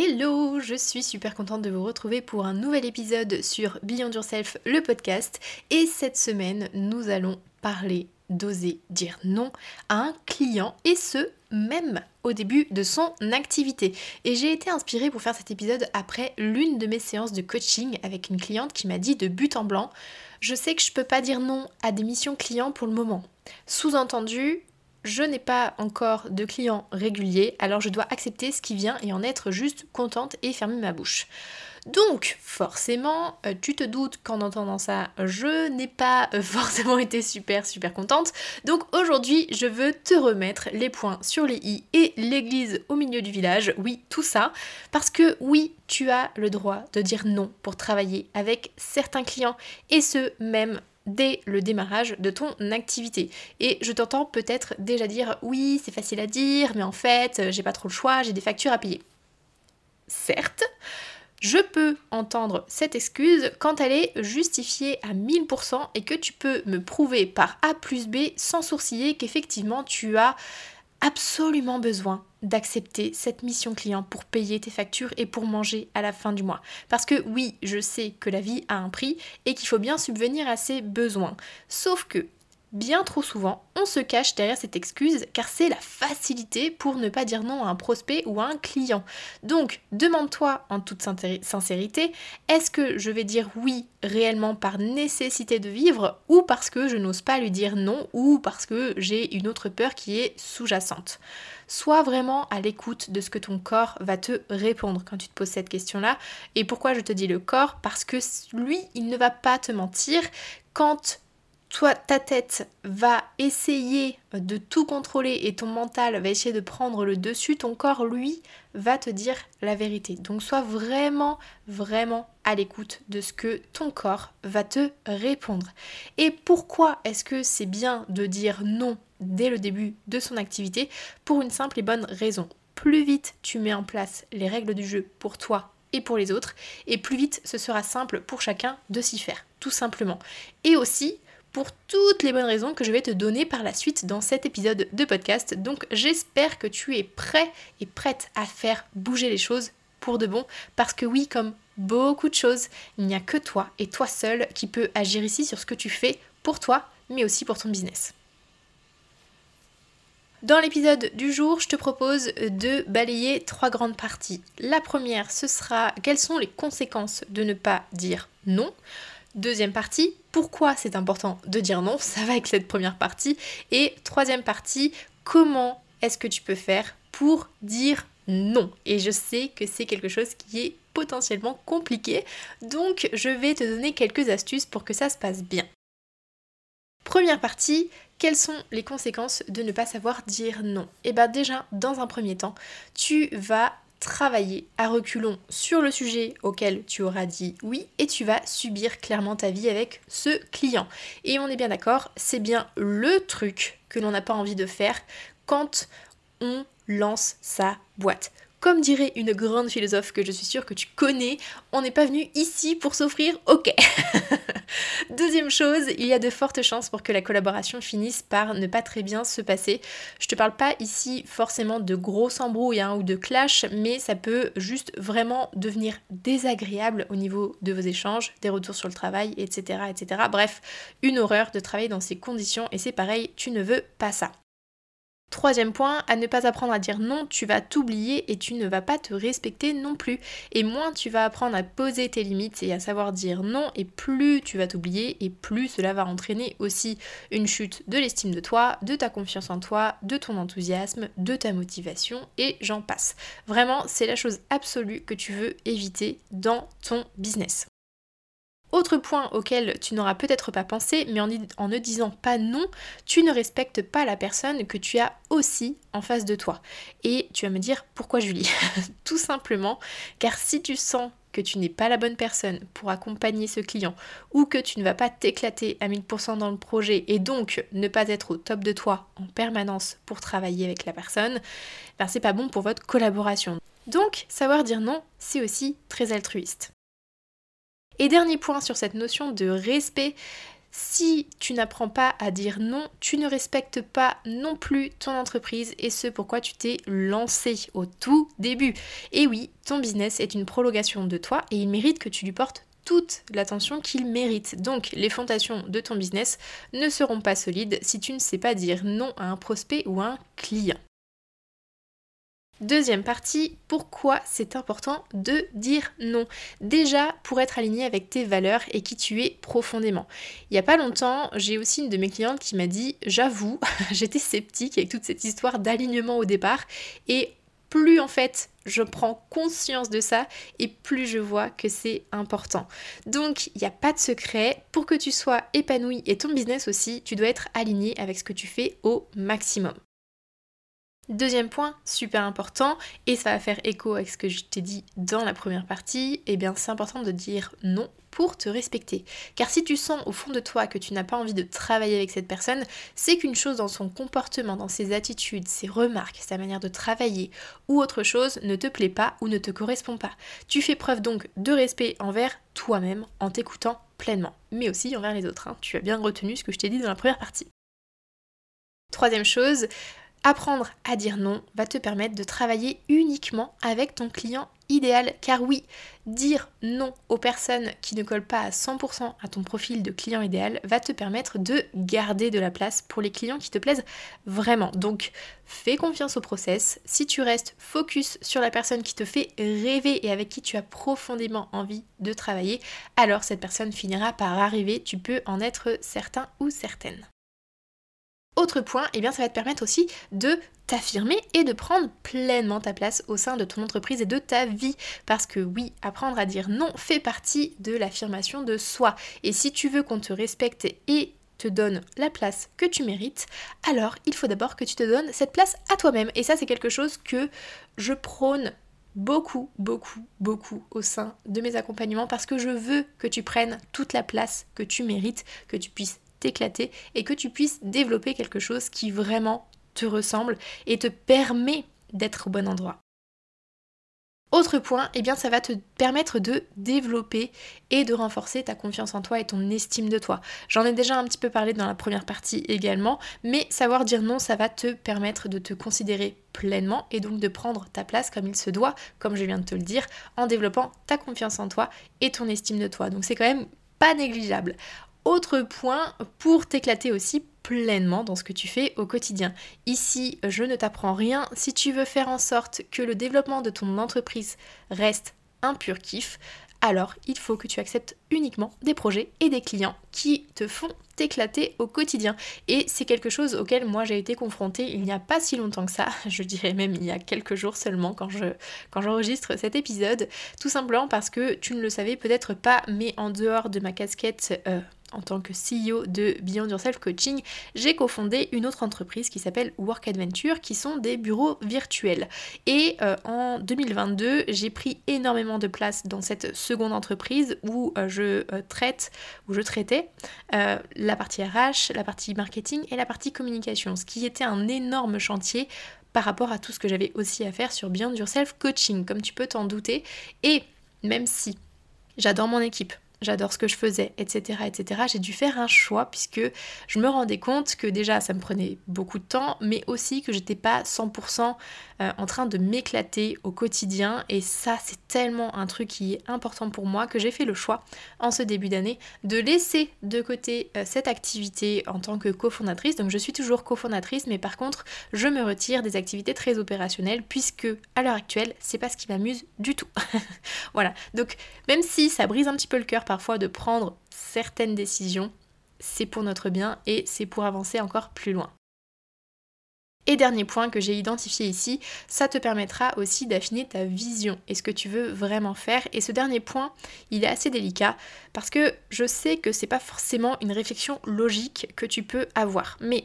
Hello, je suis super contente de vous retrouver pour un nouvel épisode sur Beyond Yourself, le podcast. Et cette semaine, nous allons parler d'oser dire non à un client et ce, même au début de son activité. Et j'ai été inspirée pour faire cet épisode après l'une de mes séances de coaching avec une cliente qui m'a dit de but en blanc, je sais que je peux pas dire non à des missions clients pour le moment. Sous-entendu, je n'ai pas encore de clients réguliers, alors je dois accepter ce qui vient et en être juste contente et fermer ma bouche. Donc, forcément, euh, tu te doutes qu'en entendant ça, je n'ai pas euh, forcément été super super contente. Donc aujourd'hui, je veux te remettre les points sur les i et l'église au milieu du village. Oui, tout ça. Parce que oui, tu as le droit de dire non pour travailler avec certains clients et ce, même dès le démarrage de ton activité. Et je t'entends peut-être déjà dire oui, c'est facile à dire, mais en fait, euh, j'ai pas trop le choix, j'ai des factures à payer. Certes, je peux entendre cette excuse quand elle est justifiée à 1000% et que tu peux me prouver par A plus B sans sourciller qu'effectivement tu as absolument besoin d'accepter cette mission client pour payer tes factures et pour manger à la fin du mois. Parce que oui, je sais que la vie a un prix et qu'il faut bien subvenir à ses besoins. Sauf que Bien trop souvent, on se cache derrière cette excuse car c'est la facilité pour ne pas dire non à un prospect ou à un client. Donc, demande-toi en toute sincérité, est-ce que je vais dire oui réellement par nécessité de vivre ou parce que je n'ose pas lui dire non ou parce que j'ai une autre peur qui est sous-jacente? Sois vraiment à l'écoute de ce que ton corps va te répondre quand tu te poses cette question-là. Et pourquoi je te dis le corps? Parce que lui, il ne va pas te mentir quand toi, ta tête va essayer de tout contrôler et ton mental va essayer de prendre le dessus, ton corps, lui, va te dire la vérité. Donc sois vraiment, vraiment à l'écoute de ce que ton corps va te répondre. Et pourquoi est-ce que c'est bien de dire non dès le début de son activité? Pour une simple et bonne raison. Plus vite tu mets en place les règles du jeu pour toi et pour les autres, et plus vite ce sera simple pour chacun de s'y faire, tout simplement. Et aussi, pour toutes les bonnes raisons que je vais te donner par la suite dans cet épisode de podcast. Donc j'espère que tu es prêt et prête à faire bouger les choses pour de bon. Parce que oui, comme beaucoup de choses, il n'y a que toi et toi seul qui peut agir ici sur ce que tu fais pour toi, mais aussi pour ton business. Dans l'épisode du jour, je te propose de balayer trois grandes parties. La première, ce sera quelles sont les conséquences de ne pas dire non. Deuxième partie, pourquoi c'est important de dire non, ça va avec cette première partie. Et troisième partie, comment est-ce que tu peux faire pour dire non? Et je sais que c'est quelque chose qui est potentiellement compliqué, donc je vais te donner quelques astuces pour que ça se passe bien. Première partie, quelles sont les conséquences de ne pas savoir dire non? Eh bien déjà, dans un premier temps, tu vas travailler à reculons sur le sujet auquel tu auras dit oui et tu vas subir clairement ta vie avec ce client. Et on est bien d'accord, c'est bien le truc que l'on n'a pas envie de faire quand on lance sa boîte. Comme dirait une grande philosophe que je suis sûre que tu connais, on n'est pas venu ici pour s'offrir ok. Deuxième chose, il y a de fortes chances pour que la collaboration finisse par ne pas très bien se passer. Je te parle pas ici forcément de gros embrouilles hein, ou de clash, mais ça peut juste vraiment devenir désagréable au niveau de vos échanges, des retours sur le travail, etc. etc. Bref, une horreur de travailler dans ces conditions et c'est pareil, tu ne veux pas ça. Troisième point, à ne pas apprendre à dire non, tu vas t'oublier et tu ne vas pas te respecter non plus. Et moins tu vas apprendre à poser tes limites et à savoir dire non, et plus tu vas t'oublier et plus cela va entraîner aussi une chute de l'estime de toi, de ta confiance en toi, de ton enthousiasme, de ta motivation et j'en passe. Vraiment, c'est la chose absolue que tu veux éviter dans ton business. Autre point auquel tu n'auras peut-être pas pensé, mais en, ne disant pas non, tu ne respectes pas la personne que tu as aussi en face de toi. Et tu vas me dire pourquoi Julie Tout simplement car si tu sens que tu n'es pas la bonne personne pour accompagner ce client ou que tu ne vas pas t'éclater à 1000% dans le projet et donc ne pas être au top de toi en permanence pour travailler avec la personne, ben c'est pas bon pour votre collaboration. Donc, savoir dire non, c'est aussi très altruiste. Et dernier point sur cette notion de respect, si tu n'apprends pas à dire non, tu ne respectes pas non plus ton entreprise et ce pourquoi tu t'es lancé au tout début. Et oui, ton business est une prolongation de toi et il mérite que tu lui portes toute l'attention qu'il mérite. Donc les fondations de ton business ne seront pas solides si tu ne sais pas dire non à un prospect ou à un client. Deuxième partie, pourquoi c'est important de dire non? Déjà pour être aligné avec tes valeurs et qui tu es profondément. Il n'y a pas longtemps, j'ai aussi une de mes clientes qui m'a dit, j'avoue, j'étais sceptique avec toute cette histoire d'alignement au départ et plus en fait je prends conscience de ça et plus je vois que c'est important. Donc il n'y a pas de secret, pour que tu sois épanoui et ton business aussi, tu dois être aligné avec ce que tu fais au maximum. Deuxième point, super important, et ça va faire écho avec ce que je t'ai dit dans la première partie, et eh bien c'est important de dire non pour te respecter. Car si tu sens au fond de toi que tu n'as pas envie de travailler avec cette personne, c'est qu'une chose dans son comportement, dans ses attitudes, ses remarques, sa manière de travailler ou autre chose ne te plaît pas ou ne te correspond pas. Tu fais preuve donc de respect envers toi-même en t'écoutant pleinement, mais aussi envers les autres. Hein. Tu as bien retenu ce que je t'ai dit dans la première partie. Troisième chose, Apprendre à dire non va te permettre de travailler uniquement avec ton client idéal. Car oui, dire non aux personnes qui ne collent pas à 100% à ton profil de client idéal va te permettre de garder de la place pour les clients qui te plaisent vraiment. Donc fais confiance au process. Si tu restes focus sur la personne qui te fait rêver et avec qui tu as profondément envie de travailler, alors cette personne finira par arriver. Tu peux en être certain ou certaine. Autre point, eh bien ça va te permettre aussi de t'affirmer et de prendre pleinement ta place au sein de ton entreprise et de ta vie. Parce que oui, apprendre à dire non fait partie de l'affirmation de soi. Et si tu veux qu'on te respecte et te donne la place que tu mérites, alors il faut d'abord que tu te donnes cette place à toi-même. Et ça, c'est quelque chose que je prône beaucoup, beaucoup, beaucoup au sein de mes accompagnements parce que je veux que tu prennes toute la place que tu mérites, que tu puisses t'éclater et que tu puisses développer quelque chose qui vraiment te ressemble et te permet d'être au bon endroit. Autre point, eh bien ça va te permettre de développer et de renforcer ta confiance en toi et ton estime de toi. J'en ai déjà un petit peu parlé dans la première partie également, mais savoir dire non, ça va te permettre de te considérer pleinement et donc de prendre ta place comme il se doit, comme je viens de te le dire, en développant ta confiance en toi et ton estime de toi. Donc c'est quand même pas négligeable. Autre point pour t'éclater aussi pleinement dans ce que tu fais au quotidien. Ici, je ne t'apprends rien. Si tu veux faire en sorte que le développement de ton entreprise reste un pur kiff, alors il faut que tu acceptes uniquement des projets et des clients qui te font t'éclater au quotidien. Et c'est quelque chose auquel moi j'ai été confrontée il n'y a pas si longtemps que ça, je dirais même il y a quelques jours seulement quand je quand j'enregistre cet épisode, tout simplement parce que tu ne le savais peut-être pas, mais en dehors de ma casquette euh, en tant que CEO de Beyond Yourself Coaching, j'ai cofondé une autre entreprise qui s'appelle Work Adventure, qui sont des bureaux virtuels. Et euh, en 2022, j'ai pris énormément de place dans cette seconde entreprise où euh, je euh, traite, où je traitais la partie RH, la partie marketing et la partie communication, ce qui était un énorme chantier par rapport à tout ce que j'avais aussi à faire sur Beyond Yourself Coaching, comme tu peux t'en douter. Et même si j'adore mon équipe, j'adore ce que je faisais, etc. etc. J'ai dû faire un choix puisque je me rendais compte que déjà ça me prenait beaucoup de temps, mais aussi que j'étais pas 100% euh, en train de m'éclater au quotidien. Et ça, c'est tellement un truc qui est important pour moi que j'ai fait le choix en ce début d'année de laisser de côté euh, cette activité en tant que cofondatrice. Donc je suis toujours cofondatrice, mais par contre, je me retire des activités très opérationnelles puisque à l'heure actuelle, c'est pas ce qui m'amuse du tout. voilà. Donc même si ça brise un petit peu le cœur parfois de prendre certaines décisions, c'est pour notre bien et c'est pour avancer encore plus loin. Et dernier point que j'ai identifié ici, ça te permettra aussi d'affiner ta vision et ce que tu veux vraiment faire. Et ce dernier point, il est assez délicat parce que je sais que c'est pas forcément une réflexion logique que tu peux avoir. Mais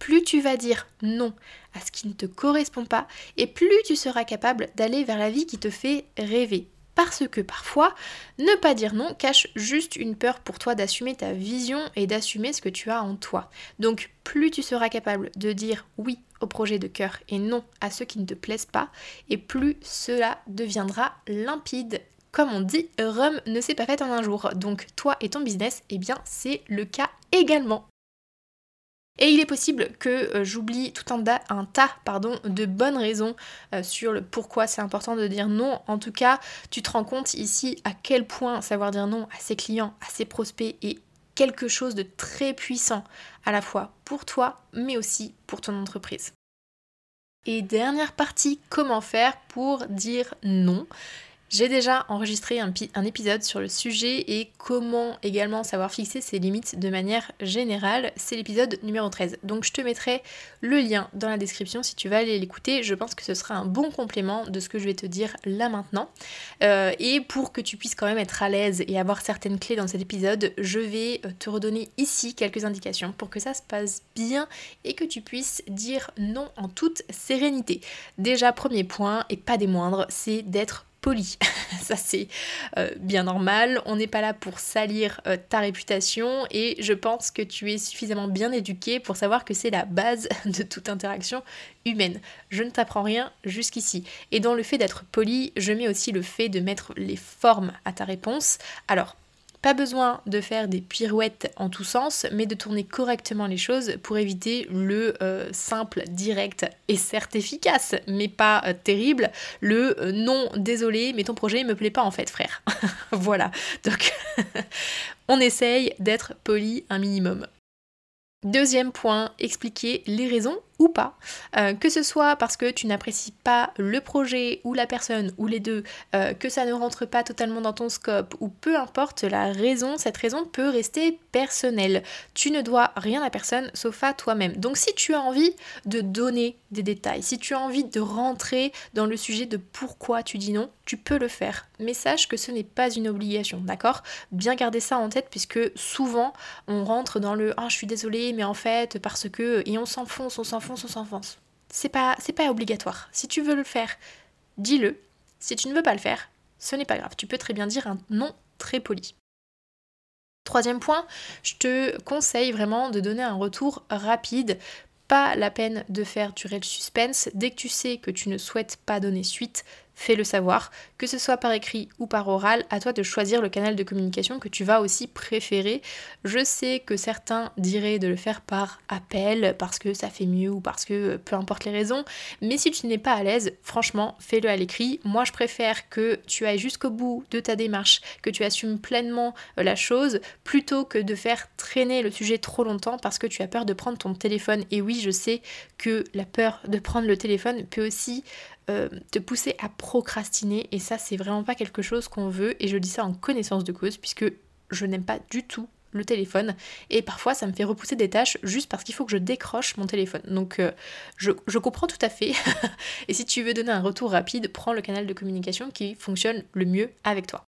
plus tu vas dire non à ce qui ne te correspond pas, et plus tu seras capable d'aller vers la vie qui te fait rêver. Parce que parfois, ne pas dire non cache juste une peur pour toi d'assumer ta vision et d'assumer ce que tu as en toi. Donc plus tu seras capable de dire oui au projet de cœur et non à ceux qui ne te plaisent pas, et plus cela deviendra limpide. Comme on dit, Rome ne s'est pas fait en un jour. Donc toi et ton business, eh bien c'est le cas également. Et il est possible que euh, j'oublie tout un, tas de bonnes raisons euh, sur le pourquoi c'est important de dire non. En tout cas, tu te rends compte ici à quel point savoir dire non à ses clients, à ses prospects est quelque chose de très puissant à la fois pour toi mais aussi pour ton entreprise. Et dernière partie, comment faire pour dire non? J'ai déjà enregistré un, épisode sur le sujet et comment également savoir fixer ses limites de manière générale. C'est l'épisode numéro 13. Donc je te mettrai le lien dans la description si tu vas aller l'écouter. Je pense que ce sera un bon complément de ce que je vais te dire là maintenant. Euh, et pour que tu puisses quand même être à l'aise et avoir certaines clés dans cet épisode, je vais euh, te redonner ici quelques indications pour que ça se passe bien et que tu puisses dire non en toute sérénité. Déjà, premier point, et pas des moindres, c'est d'être Ça c'est euh, bien normal. On n'est pas là pour salir euh, ta réputation et je pense que tu es suffisamment bien éduqué pour savoir que c'est la base de toute interaction humaine. Je ne t'apprends rien jusqu'ici. Et dans le fait d'être poli, je mets aussi le fait de mettre les formes à ta réponse. Alors, pas besoin de faire des pirouettes en tous sens, mais de tourner correctement les choses pour éviter le euh, simple, direct et certes efficace, mais pas euh, terrible, le euh, non, désolé, mais ton projet me plaît pas en fait, frère. voilà. Donc, on essaye d'être poli un minimum. Deuxième point, expliquer les raisons ou pas, euh, que ce soit parce que tu n'apprécies pas le projet ou la personne ou les deux, euh, que ça ne rentre pas totalement dans ton scope ou peu importe la raison, cette raison peut rester personnelle. Tu ne dois rien à personne sauf à toi-même. Donc si tu as envie de donner des détails, si tu as envie de rentrer dans le sujet de pourquoi tu dis non, tu peux le faire. Mais sache que ce n'est pas une obligation, d'accord? Bien garder ça en tête puisque souvent on rentre dans le ah je suis désolée mais en fait parce que et on s'enfonce, on s'enfonce on s'enfonce. C'est pas, c'est pas obligatoire. Si tu veux le faire, dis-le. Si tu ne veux pas le faire, ce n'est pas grave. Tu peux très bien dire un non très poli. Troisième point, je te conseille vraiment de donner un retour rapide. Pas la peine de faire durer le suspense. Dès que tu sais que tu ne souhaites pas donner suite, fais-le savoir, que ce soit par écrit ou par oral, à toi de choisir le canal de communication que tu vas aussi préférer. Je sais que certains diraient de le faire par appel parce que ça fait mieux ou parce que euh, peu importe les raisons, mais si tu n'es pas à l'aise, franchement, fais-le à l'écrit. Moi, je préfère que tu ailles jusqu'au bout de ta démarche, que tu assumes pleinement euh, la chose, plutôt que de faire traîner le sujet trop longtemps parce que tu as peur de prendre ton téléphone. Et oui, je sais que la peur de prendre le téléphone peut aussi euh, te pousser à procrastiner. Et ça c'est vraiment pas quelque chose qu'on veut. Et je dis ça en connaissance de cause puisque je n'aime pas du tout le téléphone. Et parfois ça me fait repousser des tâches juste parce qu'il faut que je décroche mon téléphone. Donc euh, je, je, comprends tout à fait. Et si tu veux donner un retour rapide prends le canal de communication qui fonctionne le mieux avec toi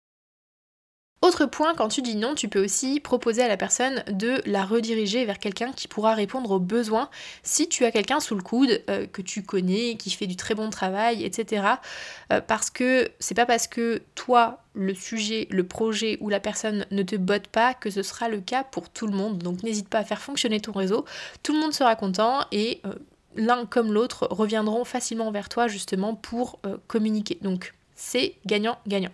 autre point, quand tu dis non, tu peux aussi proposer à la personne de la rediriger vers quelqu'un qui pourra répondre aux besoins. Si tu as quelqu'un sous le coude euh, que tu connais, qui fait du très bon travail, etc. Euh, parce que c'est pas parce que toi, le sujet, le projet ou la personne ne te botte pas que ce sera le cas pour tout le monde. Donc n'hésite pas à faire fonctionner ton réseau. Tout le monde sera content et euh, l'un comme l'autre reviendront facilement vers toi justement pour communiquer. Donc c'est gagnant-gagnant.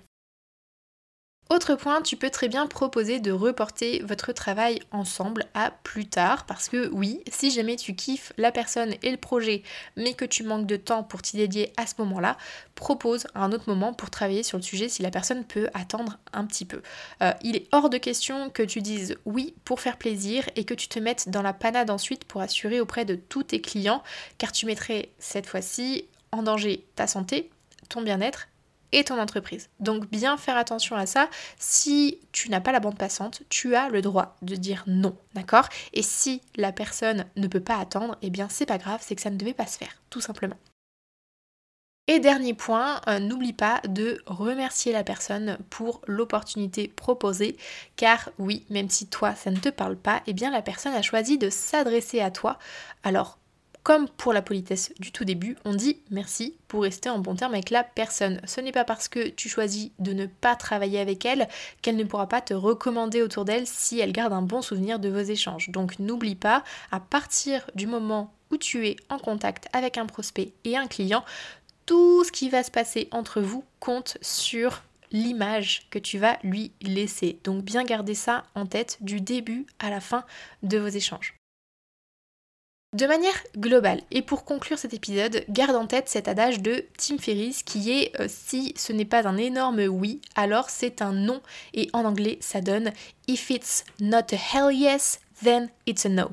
Autre point, tu peux très bien proposer de reporter votre travail ensemble à plus tard parce que oui, si jamais tu kiffes la personne et le projet mais que tu manques de temps pour t'y dédier à ce moment-là, propose un autre moment pour travailler sur le sujet si la personne peut attendre un petit peu. Euh, il est hors de question que tu dises oui pour faire plaisir et que tu te mettes dans la panade ensuite pour assurer auprès de tous tes clients car tu mettrais cette fois-ci en danger ta santé, ton bien-être et ton entreprise. Donc bien faire attention à ça. Si tu n'as pas la bande passante, tu as le droit de dire non, d'accord? Et si la personne ne peut pas attendre, eh bien c'est pas grave, c'est que ça ne devait pas se faire, tout simplement. Et dernier point, euh, n'oublie pas de remercier la personne pour l'opportunité proposée, car oui, même si toi ça ne te parle pas, eh bien la personne a choisi de s'adresser à toi. Alors comme pour la politesse du tout début, on dit merci pour rester en bon terme avec la personne. Ce n'est pas parce que tu choisis de ne pas travailler avec elle qu'elle ne pourra pas te recommander autour d'elle si elle garde un bon souvenir de vos échanges. Donc n'oublie pas, à partir du moment où tu es en contact avec un prospect et un client, tout ce qui va se passer entre vous compte sur l'image que tu vas lui laisser. Donc bien garder ça en tête du début à la fin de vos échanges. De manière globale, et pour conclure cet épisode, garde en tête cet adage de Tim Ferriss qui est euh, si ce n'est pas un énorme oui, alors c'est un non. Et en anglais, ça donne If it's not a hell yes, then it's a no.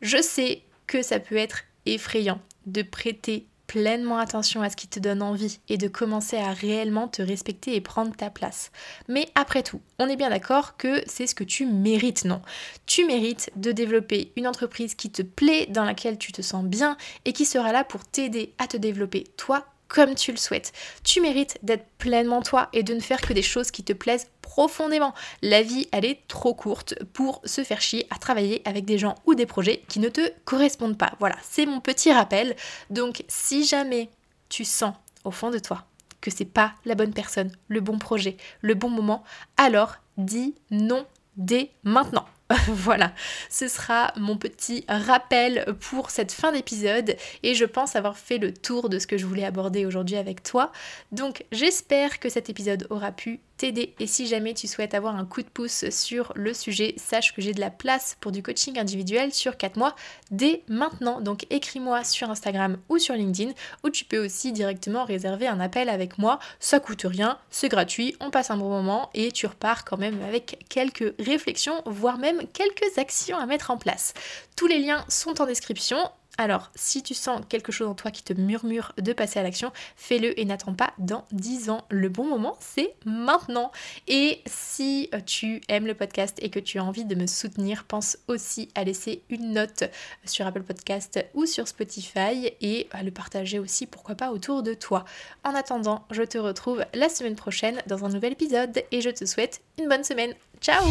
Je sais que ça peut être effrayant de prêter pleinement attention à ce qui te donne envie et de commencer à réellement te respecter et prendre ta place. Mais après tout, on est bien d'accord que c'est ce que tu mérites, non? Tu mérites de développer une entreprise qui te plaît, dans laquelle tu te sens bien et qui sera là pour t'aider à te développer toi comme tu le souhaites. Tu mérites d'être pleinement toi et de ne faire que des choses qui te plaisent profondément. La vie, elle est trop courte pour se faire chier à travailler avec des gens ou des projets qui ne te correspondent pas. Voilà, c'est mon petit rappel. Donc si jamais tu sens au fond de toi que c'est pas la bonne personne, le bon projet, le bon moment, alors dis non dès maintenant. voilà, ce sera mon petit rappel pour cette fin d'épisode et je pense avoir fait le tour de ce que je voulais aborder aujourd'hui avec toi. Donc j'espère que cet épisode aura pu et si jamais tu souhaites avoir un coup de pouce sur le sujet, sache que j'ai de la place pour du coaching individuel sur 4 mois dès maintenant. Donc écris-moi sur Instagram ou sur LinkedIn ou tu peux aussi directement réserver un appel avec moi. Ça coûte rien, c'est gratuit, on passe un bon moment et tu repars quand même avec quelques réflexions, voire même quelques actions à mettre en place. Tous les liens sont en description. Alors, si tu sens quelque chose en toi qui te murmure de passer à l'action, fais-le et n'attends pas dans 10 ans. Le bon moment, c'est maintenant. Et si euh, tu aimes le podcast et que tu as envie de me soutenir, pense aussi à laisser une note sur Apple Podcast ou sur Spotify et à le partager aussi, pourquoi pas, autour de toi. En attendant, je te retrouve la semaine prochaine dans un nouvel épisode et je te souhaite une bonne semaine. Ciao